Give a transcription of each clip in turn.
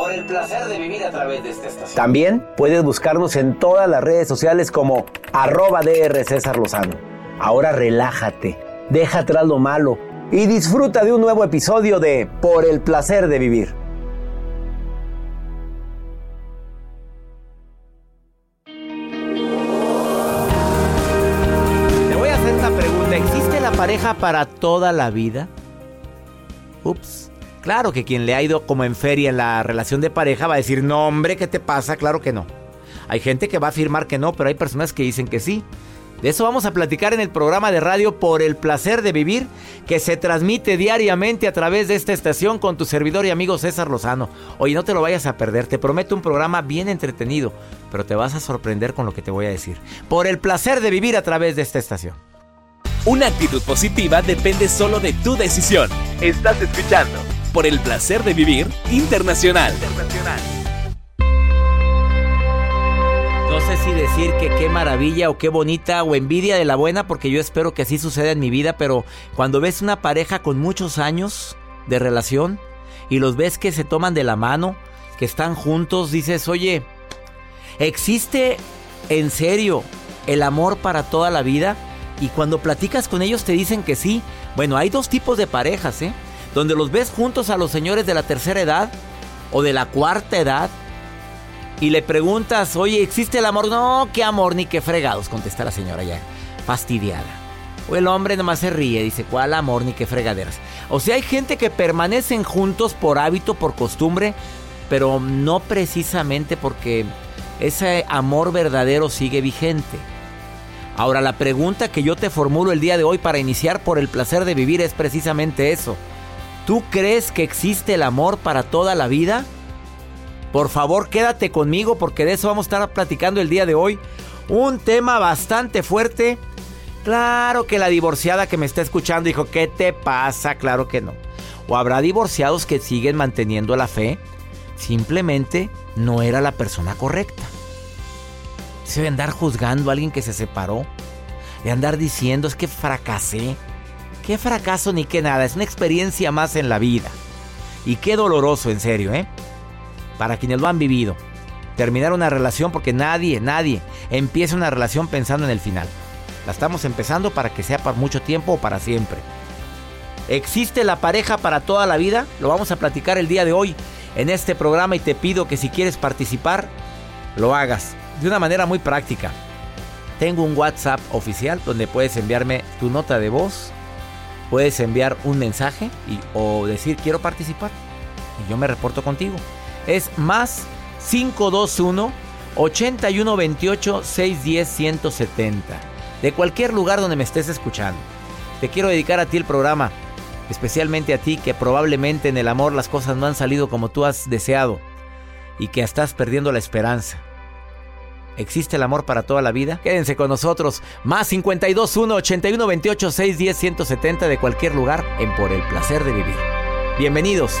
Por el placer de vivir a través de esta estación. También puedes buscarnos en todas las redes sociales como arroba DR César Lozano. Ahora relájate, deja atrás lo malo y disfruta de un nuevo episodio de Por el placer de vivir. Te voy a hacer una pregunta. ¿Existe la pareja para toda la vida? Ups. Claro que quien le ha ido como en feria en la relación de pareja va a decir, no hombre, ¿qué te pasa? Claro que no. Hay gente que va a afirmar que no, pero hay personas que dicen que sí. De eso vamos a platicar en el programa de radio Por el Placer de Vivir, que se transmite diariamente a través de esta estación con tu servidor y amigo César Lozano. Oye, no te lo vayas a perder, te prometo un programa bien entretenido, pero te vas a sorprender con lo que te voy a decir. Por el placer de vivir a través de esta estación. Una actitud positiva depende solo de tu decisión. Estás escuchando por el placer de vivir internacional. No sé si decir que qué maravilla o qué bonita o envidia de la buena, porque yo espero que así suceda en mi vida, pero cuando ves una pareja con muchos años de relación y los ves que se toman de la mano, que están juntos, dices, oye, ¿existe en serio el amor para toda la vida? Y cuando platicas con ellos te dicen que sí. Bueno, hay dos tipos de parejas, ¿eh? Donde los ves juntos a los señores de la tercera edad o de la cuarta edad y le preguntas, oye, ¿existe el amor? No, qué amor ni qué fregados, contesta la señora ya, fastidiada. O el hombre nomás se ríe, dice, ¿cuál amor ni qué fregaderas? O sea, hay gente que permanecen juntos por hábito, por costumbre, pero no precisamente porque ese amor verdadero sigue vigente. Ahora, la pregunta que yo te formulo el día de hoy para iniciar por el placer de vivir es precisamente eso. ¿Tú crees que existe el amor para toda la vida? Por favor, quédate conmigo porque de eso vamos a estar platicando el día de hoy. Un tema bastante fuerte. Claro que la divorciada que me está escuchando dijo, ¿qué te pasa? Claro que no. O habrá divorciados que siguen manteniendo la fe. Simplemente no era la persona correcta. Se debe andar juzgando a alguien que se separó. De andar diciendo es que fracasé. Qué fracaso ni qué nada. Es una experiencia más en la vida. Y qué doloroso, en serio, ¿eh? Para quienes lo han vivido. Terminar una relación porque nadie, nadie empieza una relación pensando en el final. La estamos empezando para que sea por mucho tiempo o para siempre. ¿Existe la pareja para toda la vida? Lo vamos a platicar el día de hoy en este programa y te pido que si quieres participar, lo hagas de una manera muy práctica. Tengo un WhatsApp oficial donde puedes enviarme tu nota de voz, puedes enviar un mensaje y, o decir quiero participar y yo me reporto contigo. Es más 521 8128 610 170. De cualquier lugar donde me estés escuchando. Te quiero dedicar a ti el programa, especialmente a ti que probablemente en el amor las cosas no han salido como tú has deseado y que estás perdiendo la esperanza. ¿Existe el amor para toda la vida? Quédense con nosotros. Más 52 1 81 28 610 170 de cualquier lugar en Por el placer de vivir. Bienvenidos.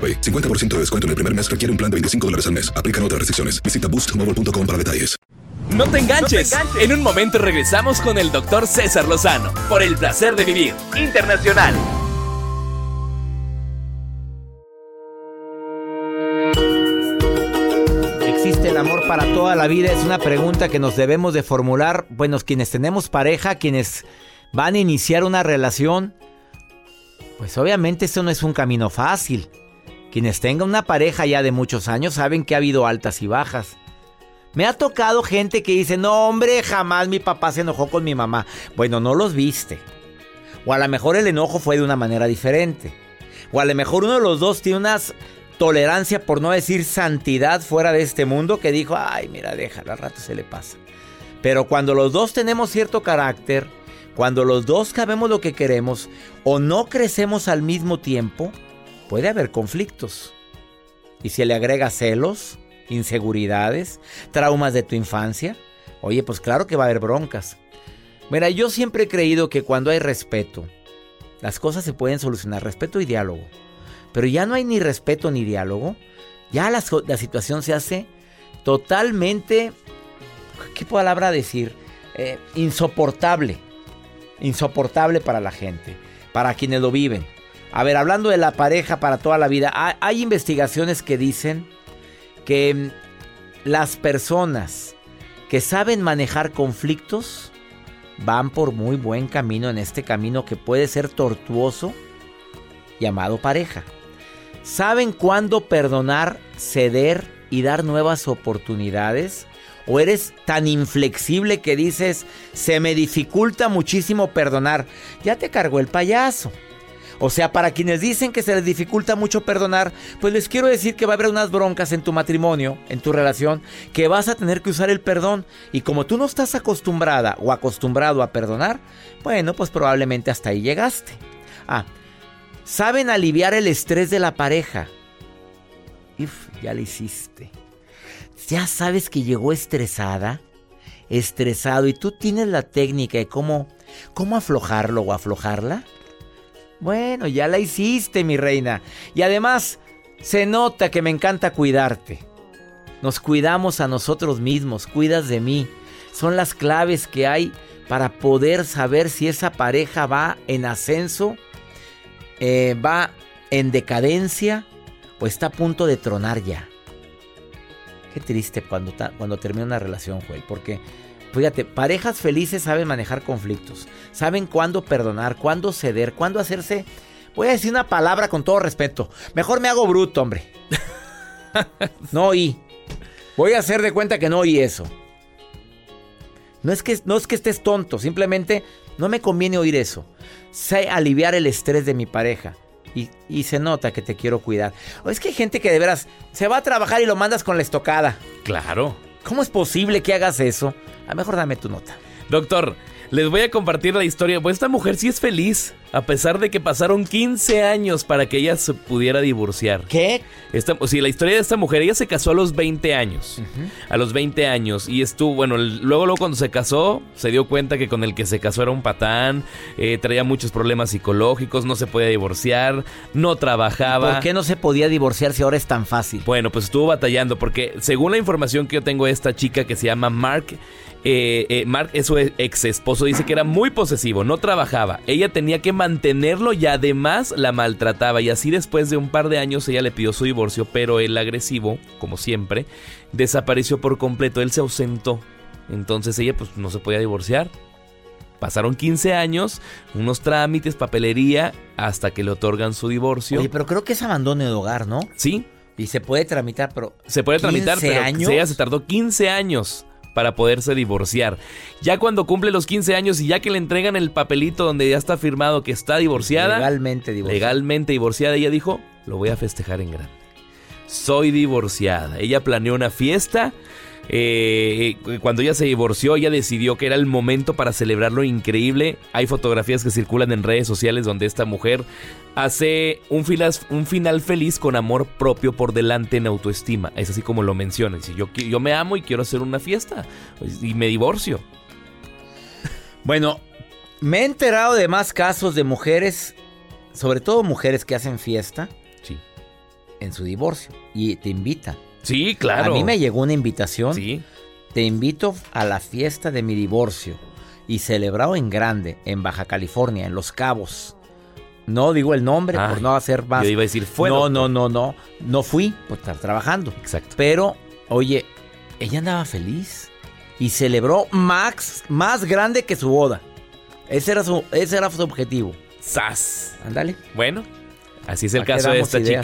AroPay. 50% de descuento en el primer mes requiere un plan de 25 dólares al mes. Aplican otras restricciones. Visita boostmobile.com para detalles. No te enganches. En un momento regresamos con el doctor César Lozano por el placer de vivir internacional. ¿Existe el amor para toda la vida? Es una pregunta que nos debemos de formular. Bueno, quienes tenemos pareja, quienes van a iniciar una relación, pues obviamente esto no es un camino fácil. Quienes tengan una pareja ya de muchos años saben que ha habido altas y bajas. Me ha tocado gente que dice, no hombre, jamás mi papá se enojó con mi mamá. Bueno, no los viste. O a lo mejor el enojo fue de una manera diferente. O a lo mejor uno de los dos tiene una tolerancia, por no decir santidad, fuera de este mundo, que dijo, ay, mira, déjalo, al rato se le pasa. Pero cuando los dos tenemos cierto carácter, cuando los dos sabemos lo que queremos o no crecemos al mismo tiempo, puede haber conflictos. Y si le agrega celos, inseguridades, traumas de tu infancia, oye, pues claro que va a haber broncas. Mira, yo siempre he creído que cuando hay respeto, las cosas se pueden solucionar, respeto y diálogo. Pero ya no hay ni respeto ni diálogo, ya la, situación se hace totalmente, ¿qué palabra decir? Eh, insoportable. Insoportable para la gente, para quienes lo viven. A ver, hablando de la pareja para toda la vida, hay, investigaciones que dicen que mm, las personas que saben manejar conflictos van por muy buen camino en este camino que puede ser tortuoso llamado pareja. Saben cuándo perdonar, ceder y dar nuevas oportunidades. ¿O eres tan inflexible que dices, se me dificulta muchísimo perdonar? Ya te cargó el payaso. O sea, para quienes dicen que se les dificulta mucho perdonar, pues les quiero decir que va a haber unas broncas en tu matrimonio, en tu relación, que vas a tener que usar el perdón. Y como tú no estás acostumbrada o acostumbrado a perdonar, bueno, pues probablemente hasta ahí llegaste. Ah, saben aliviar el estrés de la pareja. Uf, ya lo hiciste. Ya sabes que llegó estresada, estresado, y tú tienes la técnica de cómo, cómo aflojarlo o aflojarla. Bueno, ya la hiciste, mi reina. Y además, se nota que me encanta cuidarte. Nos cuidamos a nosotros mismos, cuidas de mí. Son las claves que hay para poder saber si esa pareja va en ascenso, eh, va en decadencia o está a punto de tronar ya. Qué triste cuando, cuando termina una relación, Joel, porque Fíjate, parejas felices saben manejar conflictos, saben cuándo perdonar, cuándo ceder, cuándo hacerse... Voy a decir una palabra con todo respeto. Mejor me hago bruto, hombre. no oí. Voy a hacer de cuenta que no oí eso. No es que, no es que estés tonto, simplemente no me conviene oír eso. Sé aliviar el estrés de mi pareja. Y, y se nota que te quiero cuidar. O es que hay gente que de veras se va a trabajar y lo mandas con la estocada. Claro. ¿Cómo es posible que hagas eso? A lo mejor dame tu nota. Doctor, les voy a compartir la historia. Pues esta mujer sí es feliz, a pesar de que pasaron 15 años para que ella se pudiera divorciar. ¿Qué? Esta, sí, la historia de esta mujer, ella se casó a los 20 años. A los 20 años. Y estuvo, bueno, luego, luego cuando se casó, se dio cuenta que con el que se casó era un patán, eh, traía muchos problemas psicológicos, no se podía divorciar, no trabajaba. ¿Por qué no se podía divorciar si ahora es tan fácil? Bueno, pues estuvo batallando, porque según la información que yo tengo de esta chica que se llama Mark, eh, eh, Mark, su ex esposo, dice que era muy posesivo, no trabajaba. Ella tenía que mantenerlo y además la maltrataba. Y así después de un par de años ella le pidió su divorcio, pero el agresivo, como siempre, desapareció por completo. Él se ausentó. Entonces ella pues no se podía divorciar. Pasaron 15 años, unos trámites, papelería, hasta que le otorgan su divorcio. Oye, pero creo que es abandono de hogar, ¿no? Sí. Y se puede tramitar, pero... Se puede tramitar, pero años? ella se tardó 15 años para poderse divorciar. Ya cuando cumple los 15 años y ya que le entregan el papelito donde ya está firmado que está divorciada. Legalmente divorciada. Legalmente divorciada, ella dijo, lo voy a festejar en grande. Soy divorciada. Ella planeó una fiesta eh, cuando ella se divorció, ella decidió que era el momento para celebrarlo increíble. Hay fotografías que circulan en redes sociales donde esta mujer hace un final, un final feliz con amor propio por delante en autoestima. Es así como lo menciona. Dice, yo, yo me amo y quiero hacer una fiesta. Y me divorcio. Bueno, me he enterado de más casos de mujeres, sobre todo mujeres que hacen fiesta. Sí. En su divorcio. Y te invitan. Sí, claro. A mí me llegó una invitación. Sí. Te invito a la fiesta de mi divorcio y celebrado en grande, en Baja California, en Los Cabos. No digo el nombre por no hacer más. Yo iba a decir fue. No, no, no, no. No fui por estar trabajando. Exacto. Pero, oye, ella andaba feliz y celebró Max más grande que su boda. Ese era su, ese era su objetivo. ¡Sas! Ándale. Bueno, así es el caso de esta chica.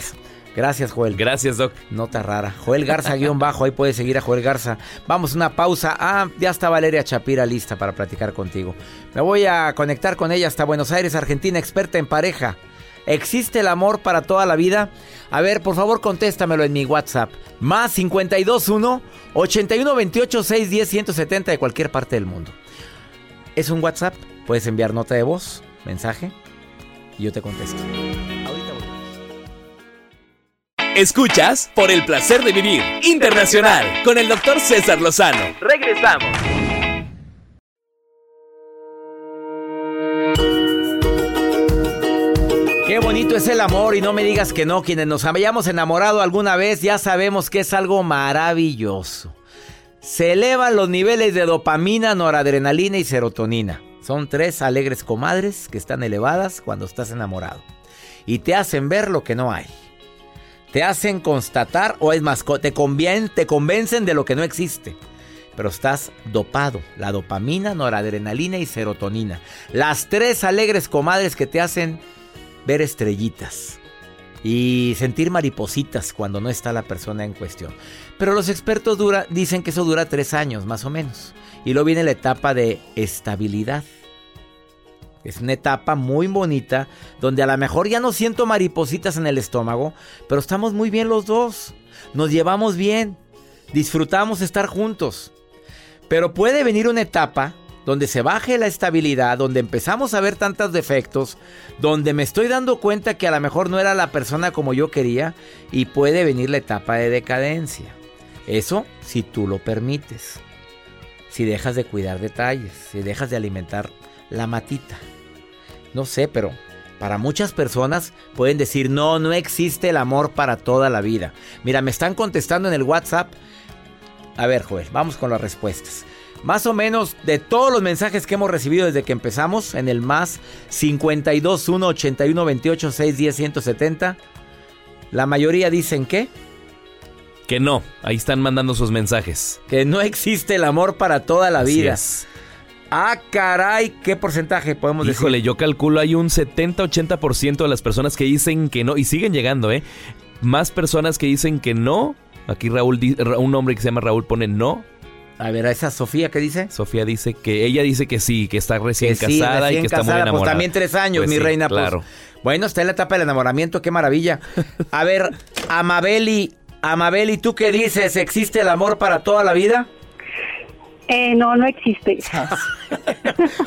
Gracias, Joel. Gracias, Doc. Nota rara. Joel Garza, guion bajo. Ahí puedes seguir a Joel Garza. Vamos, una pausa. Ah, ya está Valeria Chapira lista para platicar contigo. Me voy a conectar con ella hasta Buenos Aires, Argentina, experta en pareja. ¿Existe el amor para toda la vida? A ver, por favor, contéstamelo en mi WhatsApp. Más 521 8128 610 170 de cualquier parte del mundo. Es un WhatsApp. Puedes enviar nota de voz, mensaje, y yo te contesto. Escuchas por el placer de vivir internacional con el doctor César Lozano. Regresamos. Qué bonito es el amor y no me digas que no. Quienes nos hayamos enamorado alguna vez ya sabemos que es algo maravilloso. Se elevan los niveles de dopamina, noradrenalina y serotonina. Son tres alegres comadres que están elevadas cuando estás enamorado. Y te hacen ver lo que no hay te hacen constatar o es más, te, te convencen de lo que no existe. Pero estás dopado. La dopamina, noradrenalina y serotonina. Las tres alegres comadres que te hacen ver estrellitas y sentir maripositas cuando no está la persona en cuestión. Pero los expertos dicen que eso dura tres años más o menos. Y luego viene la etapa de estabilidad. Es una etapa muy bonita donde a lo mejor ya no siento maripositas en el estómago, pero estamos muy bien los dos. Nos llevamos bien, disfrutamos estar juntos. Pero puede venir una etapa donde se baje la estabilidad, donde empezamos a ver tantos defectos, donde me estoy dando cuenta que a lo mejor no era la persona como yo quería y puede venir la etapa de decadencia. Eso si tú lo permites. Si dejas de cuidar detalles, si dejas de alimentar la matita. No sé, pero para muchas personas pueden decir, no, no existe el amor para toda la vida. Mira, me están contestando en el WhatsApp. A ver, Joel, vamos con las respuestas. Más o menos de todos los mensajes que hemos recibido desde que empezamos en el más 52 1 81 28 6 10 170, la mayoría dicen que que no, ahí están mandando sus mensajes. Que no existe el amor para toda la vida. Ah, caray, ¿qué porcentaje podemos decir? Híjole, yo calculo hay un 70-80% de las personas que dicen que no, y siguen llegando, ¿eh? Más personas que dicen que no. Aquí Raúl, un hombre que se llama Raúl pone no. A ver, ¿a esa Sofía qué dice? Sofía dice que ella dice que sí, que está recién Que sí, casada y que está muy casada, enamorada. Pues también tres años, Pues mi sí, reina. pues. Claro. Bueno, está en la etapa del enamoramiento, qué maravilla. A ver, Amabeli, Amabeli, ¿tú qué dices? ¿Existe el amor para toda la vida? Eh, no, no existe.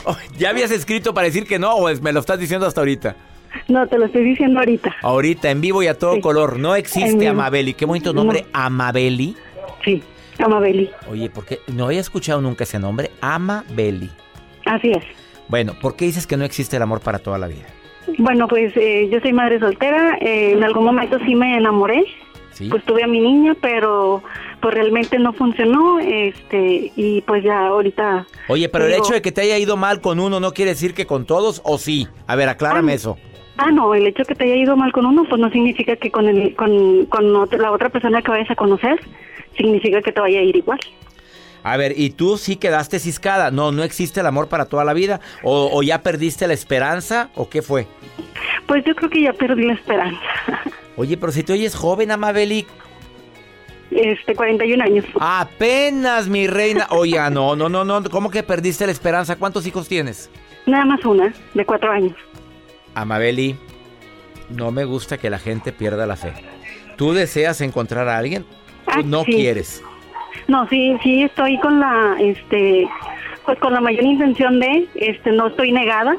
Oh, ¿Ya habías escrito para decir que no o me lo estás diciendo hasta ahorita? No, te lo estoy diciendo ahorita. Ahorita, en vivo y a todo Sí. color. No existe. Amabeli. Qué bonito nombre, Amabeli. Sí, Amabeli. Oye, ¿por qué? No había escuchado nunca ese nombre, Amabeli. Así es. Bueno, ¿por qué dices que no existe el amor para toda la vida? Bueno, pues eh, yo soy madre soltera. eh, en algún momento sí me enamoré. ¿Sí? Pues tuve a mi niña, pero pues realmente no funcionó. Este y pues ya ahorita. Oye, pero el hecho de que te haya ido mal con uno no quiere decir que con todos, ¿o sí? A ver, aclárame Ah, eso. Ah, no, el hecho de que te haya ido mal con uno, pues no significa que con el, con, con la otra persona que vayas a conocer, significa que te vaya a ir igual. A ver, ¿y tú sí quedaste ciscada? No, no existe el amor para toda la vida. ¿O, o ya perdiste la esperanza? ¿O qué fue? Pues yo creo que ya perdí la esperanza. Oye, pero si te oyes joven, Amabeli. Este, 41 años. Apenas, mi reina. Oye, ah, no, no, no, no. ¿Cómo que perdiste la esperanza? ¿Cuántos hijos tienes? Nada más una, de cuatro años. Amabeli, no me gusta que la gente pierda la fe. ¿Tú deseas encontrar a alguien? ¿O Ah, no sí. quieres? No, sí, sí estoy con la, este, pues con la mayor intención de, este, no estoy negada.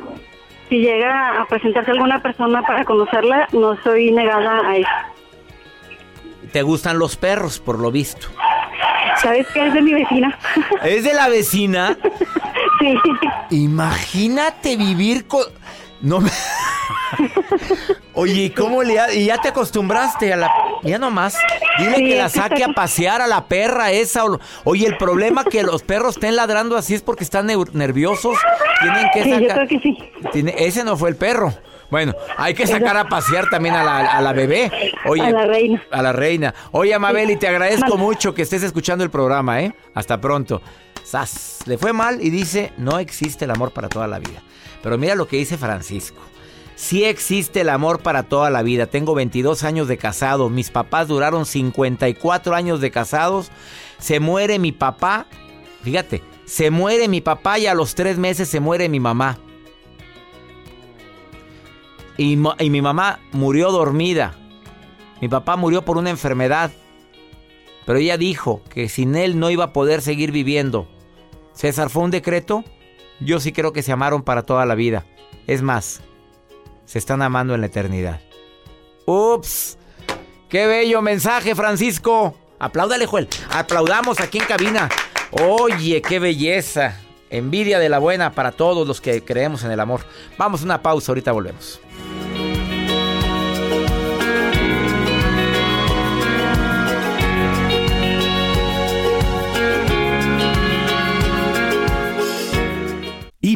Si llega a presentarse alguna persona para conocerla, no estoy negada a eso. ¿Te gustan los perros, por lo visto? ¿Sabes qué es de mi vecina? ¿Es de la vecina? sí. Imagínate vivir con... No me... Oye, ¿y ¿cómo le ha- y ya te acostumbraste a la ya nomás? Dile Sí, que la saque a pasear a la perra esa. o- Oye, el problema que los perros estén ladrando así es porque están nerviosos. Tienen que Sí, yo sacar. creo que sí. Tiene- ese no fue el perro. Bueno, hay que sacar a pasear también a la, a la bebé. Oye, A la reina. A la reina. Oye, Amabeli, te agradezco mucho que estés escuchando el programa, ¿eh? Hasta pronto. Sas, le fue mal y dice, no existe el amor para toda la vida. Pero mira lo que dice Francisco. Sí existe el amor para toda la vida. Tengo 22 años de casado. Mis papás duraron 54 años de casados. Se muere mi papá. Fíjate, se muere mi papá y a los tres meses se muere mi mamá. Y, mi mamá murió dormida. Mi papá murió por una enfermedad. Pero ella dijo que sin él no iba a poder seguir viviendo. César, ¿fue un decreto? Yo sí creo que se amaron para toda la vida. Es más, se están amando en la eternidad. ¡Ups! ¡Qué bello mensaje, Francisco! Apláudale, Joel. Aplaudamos aquí en cabina. Oye, qué belleza. Envidia de la buena para todos los que creemos en el amor. Vamos a una pausa, ahorita volvemos.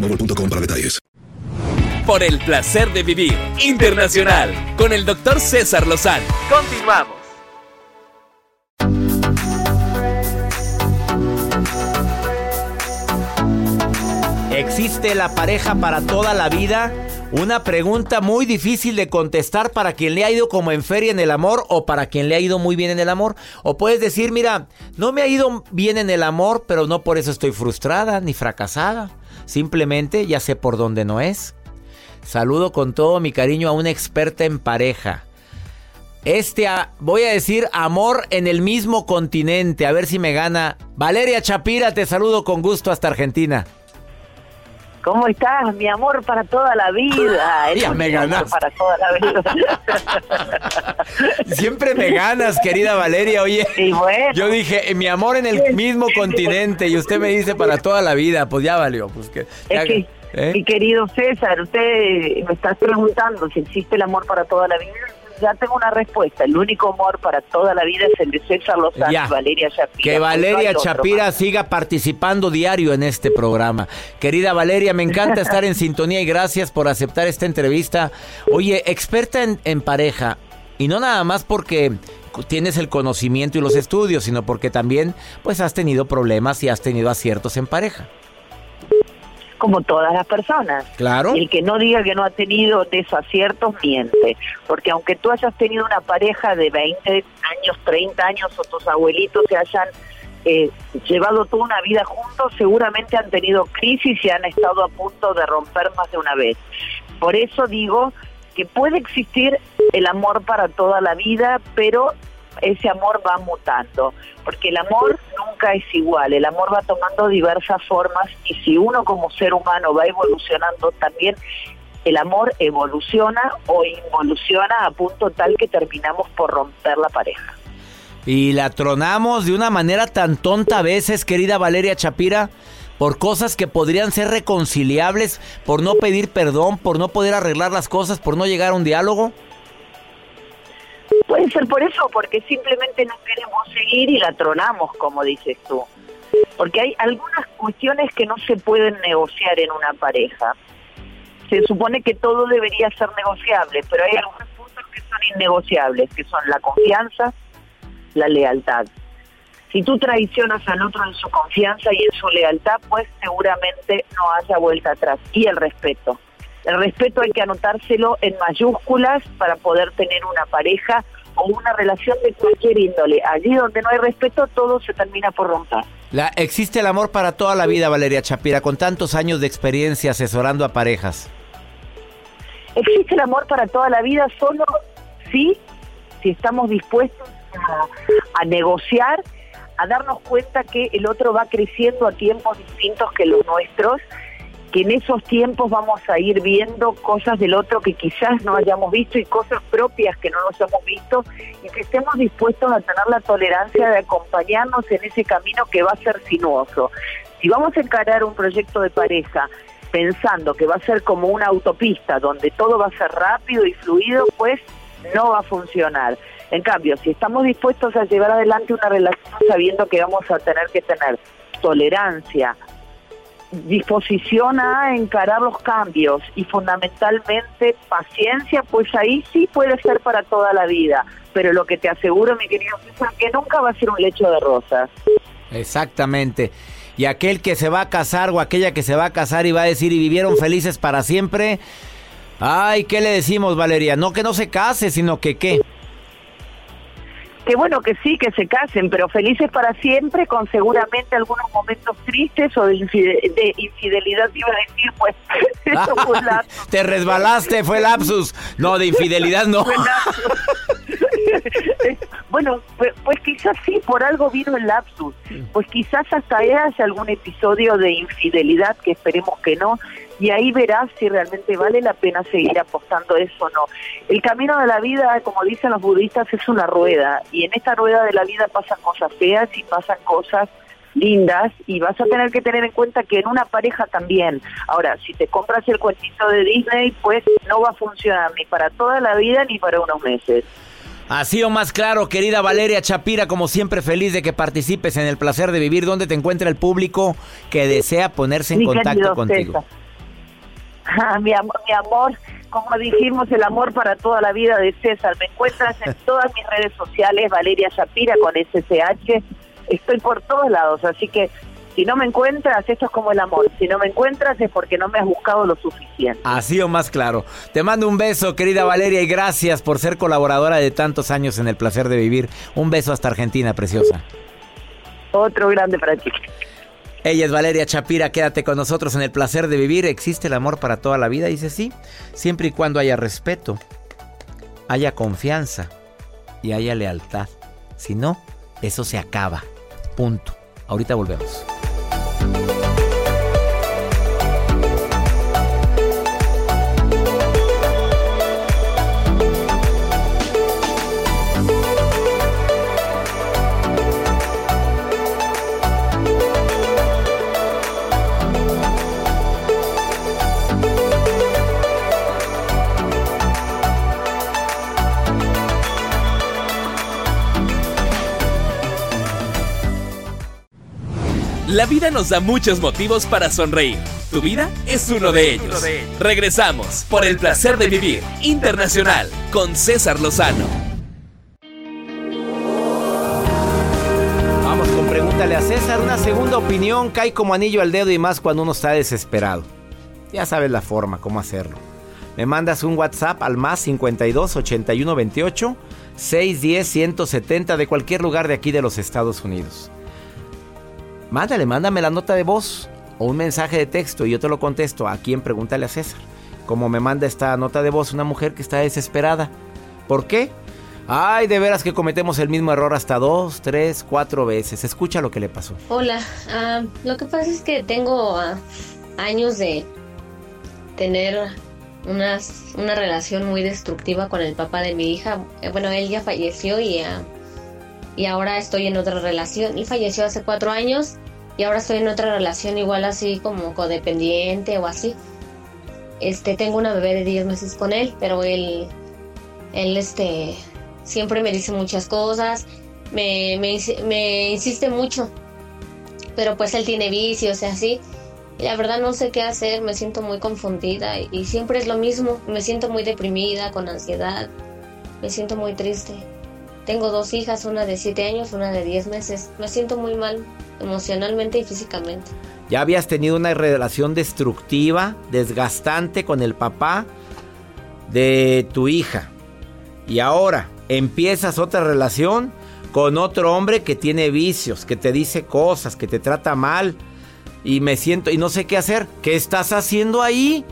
boostmobile.com para detalles. Por el placer de vivir internacional con el doctor César Lozano. Continuamos. ¿Existe la pareja para toda la vida? Una pregunta muy difícil de contestar para quien le ha ido como en feria en el amor o para quien le ha ido muy bien en el amor. O puedes decir, mira, no me ha ido bien en el amor, pero no por eso estoy frustrada ni fracasada. Simplemente ya sé por dónde no es. Saludo con todo mi cariño a una experta en pareja. Este, ah, voy a decir, amor en el mismo continente. A ver si me gana. Valeria Chapira, te saludo con gusto hasta Argentina. ¿Cómo estás? Mi amor para toda la vida. Ya me mi amor ganas. Para toda la vida. Siempre me ganas, querida Valeria. Oye, Y bueno. yo dije, eh, mi amor en el mismo continente y usted me dice para toda la vida. Pues ya valió. Pues que, Es que, ¿Eh? mi querido César, usted me está preguntando si existe el amor para toda la vida. Ya tengo una respuesta. El único amor para toda la vida es el de César Lozano Ya. y Valeria Shapira. Que Valeria Chapira siga participando diario en este programa. Querida Valeria, me encanta estar en sintonía y gracias por aceptar esta entrevista. Oye, experta en, en pareja, y no nada más porque tienes el conocimiento y los estudios, sino porque también pues has tenido problemas y has tenido aciertos en pareja. Como todas las personas. Claro. El que no diga que no ha tenido desaciertos miente. Porque aunque tú hayas tenido una pareja de 20 años, 30 años o tus abuelitos se hayan eh, llevado toda una vida juntos, seguramente han tenido crisis y han estado a punto de romper más de una vez. Por eso digo que puede existir el amor para toda la vida, pero ese amor va mutando, porque el amor nunca es igual, el amor va tomando diversas formas y si uno como ser humano va evolucionando también, el amor evoluciona o involuciona a punto tal que terminamos por romper la pareja. Y la tronamos de una manera tan tonta a veces, querida Valeria Chapira, por cosas que podrían ser reconciliables, por no pedir perdón, por no poder arreglar las cosas, por no llegar a un diálogo. Puede ser por eso, porque simplemente no queremos seguir y la tronamos, como dices tú. Porque hay algunas cuestiones que no se pueden negociar en una pareja. Se supone que todo debería ser negociable, pero hay algunos puntos que son innegociables, que son la confianza, la lealtad. Si tú traicionas al otro en su confianza y en su lealtad, pues seguramente no haya vuelta atrás. Y el respeto. El respeto hay que anotárselo en mayúsculas para poder tener una pareja o una relación de cualquier índole. Allí donde no hay respeto, todo se termina por romper. La, existe el amor para toda la vida, Valeria Chapira, con tantos años de experiencia asesorando a parejas. Existe el amor para toda la vida solo si, si estamos dispuestos a, a negociar, a darnos cuenta que el otro va creciendo a tiempos distintos que los nuestros, que en esos tiempos vamos a ir viendo cosas del otro que quizás no hayamos visto y cosas propias que no nos hemos visto y que estemos dispuestos a tener la tolerancia de acompañarnos en ese camino que va a ser sinuoso. Si vamos a encarar un proyecto de pareja pensando que va a ser como una autopista donde todo va a ser rápido y fluido, pues no va a funcionar. En cambio, si estamos dispuestos a llevar adelante una relación sabiendo que vamos a tener que tener tolerancia, disposición a encarar los cambios y fundamentalmente paciencia, pues ahí sí puede ser para toda la vida. Pero lo que te aseguro, mi querido César, que nunca va a ser un lecho de rosas. Exactamente. Y aquel que se va a casar o aquella que se va a casar y va a decir y vivieron felices para siempre. Ay, ¿qué le decimos, Valeria? No que no se case, sino que qué. Que bueno que sí, que se casen, pero felices para siempre, con seguramente algunos momentos tristes o de, infide- de infidelidad, iba a decir, pues eso fue un lapso. Te resbalaste, fue lapsus. No, de infidelidad no. Lapsus. bueno, pues, pues quizás sí, por algo vino el lapsus. Pues quizás hasta haya algún episodio de infidelidad, que esperemos que no, y ahí verás si realmente vale la pena seguir apostando eso o no. El camino de la vida, como dicen los budistas, es una rueda, y en esta rueda de la vida pasan cosas feas y pasan cosas lindas y vas a tener que tener en cuenta que en una pareja también. Ahora, si te compras el cuentito de Disney, pues no va a funcionar ni para toda la vida ni para unos meses. Así o más claro, querida Valeria Chapira, como siempre feliz de que participes en el placer de vivir. ¿Dónde te encuentra el público que desea ponerse en Mi contacto contigo? César. Ah, mi, am- mi amor, como dijimos, el amor para toda la vida de César. Me encuentras en todas mis redes sociales, Valeria Shapira con SSH. Estoy por todos lados, así que Si no me encuentras, esto es como el amor. Si no me encuentras es porque no me has buscado lo suficiente. Así o más claro. Te mando un beso, querida Valeria, y gracias por ser colaboradora de tantos años en el placer de vivir. Un beso hasta Argentina, preciosa. Otro grande para ti. Ella es Valeria Chapira, quédate con nosotros en el placer de vivir. ¿Existe el amor para toda la vida? Dice sí, siempre y cuando haya respeto, haya confianza y haya lealtad. Si no, eso se acaba. Punto. Ahorita volvemos. La vida nos da muchos motivos para sonreír. Tu vida es uno de ellos. Regresamos por el placer de vivir internacional con César Lozano. Vamos con pregúntale a César. Una segunda opinión cae como anillo al dedo y más cuando uno está desesperado. Ya sabes la forma, cómo hacerlo. Me mandas un WhatsApp al más 52 81 28 610 170 de cualquier lugar de aquí de los Estados Unidos. Mándale, mándame la nota de voz o un mensaje de texto y yo te lo contesto. ¿A quién? Pregúntale a César. Como me manda esta nota de voz una mujer que está desesperada. ¿Por qué? Ay, de veras que cometemos el mismo error hasta dos, tres, cuatro veces. Escucha lo que le pasó. Hola, ah, lo que pasa es que tengo ah, años de tener unas, una relación muy destructiva con el papá de mi hija. Eh, bueno, él ya falleció y, ah, y ahora estoy en otra relación. Él falleció hace cuatro años y ahora estoy en otra relación igual así como codependiente o así. Este, tengo una bebé de 10 meses con él, pero él, él este, siempre me dice muchas cosas, me, me, me insiste mucho, pero pues él tiene vicios y así. Y la verdad no sé qué hacer, me siento muy confundida y, siempre es lo mismo, me siento muy deprimida, con ansiedad, me siento muy triste. Tengo dos hijas, una de 7 años, una de 10 meses. Me siento muy mal emocionalmente y físicamente. Ya habías tenido una relación destructiva, desgastante con el papá de tu hija. Y ahora empiezas otra relación con otro hombre que tiene vicios, que te dice cosas, que te trata mal. Y me siento y no sé qué hacer. ¿Qué estás haciendo ahí?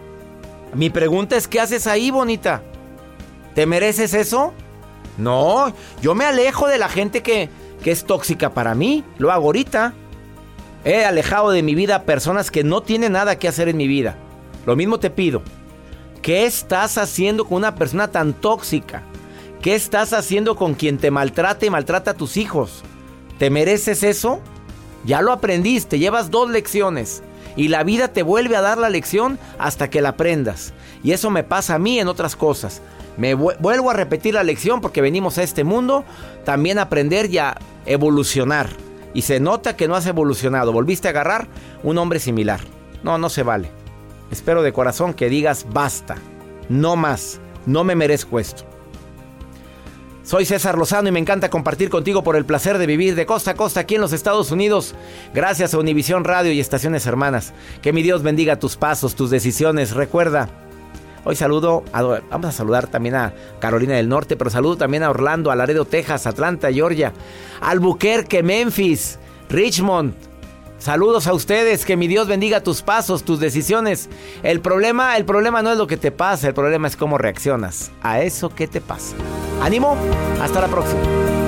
Mi pregunta es, ¿qué haces ahí, bonita? ¿Te mereces eso? No, yo me alejo de la gente que, que es tóxica para mí. Lo hago ahorita. He alejado de mi vida a personas que no tienen nada que hacer en mi vida. Lo mismo te pido. ¿Qué estás haciendo con una persona tan tóxica? ¿Qué estás haciendo con quien te maltrata y maltrata a tus hijos? ¿Te mereces eso? Ya lo aprendiste, llevas dos lecciones. Y la vida te vuelve a dar la lección hasta que la aprendas. Y eso me pasa a mí en otras cosas. Me vuelvo a repetir la lección porque venimos a este mundo también a aprender y a evolucionar. Y se nota que no has evolucionado. Volviste a agarrar un hombre similar. No, no se vale. Espero de corazón que digas basta. No más. No me merezco esto. Soy César Lozano y me encanta compartir contigo por el placer de vivir de costa a costa aquí en los Estados Unidos. Gracias a Univisión Radio y Estaciones Hermanas. Que mi Dios bendiga tus pasos, tus decisiones. Recuerda, hoy saludo, a, vamos a saludar también a Carolina del Norte, pero saludo también a Orlando, a Laredo, Texas, Atlanta, Georgia, Albuquerque, Memphis, Richmond, Saludos a ustedes, que mi Dios bendiga tus pasos, tus decisiones. El problema, el problema no es lo que te pasa, el problema es cómo reaccionas a eso que te pasa. Ánimo, hasta la próxima.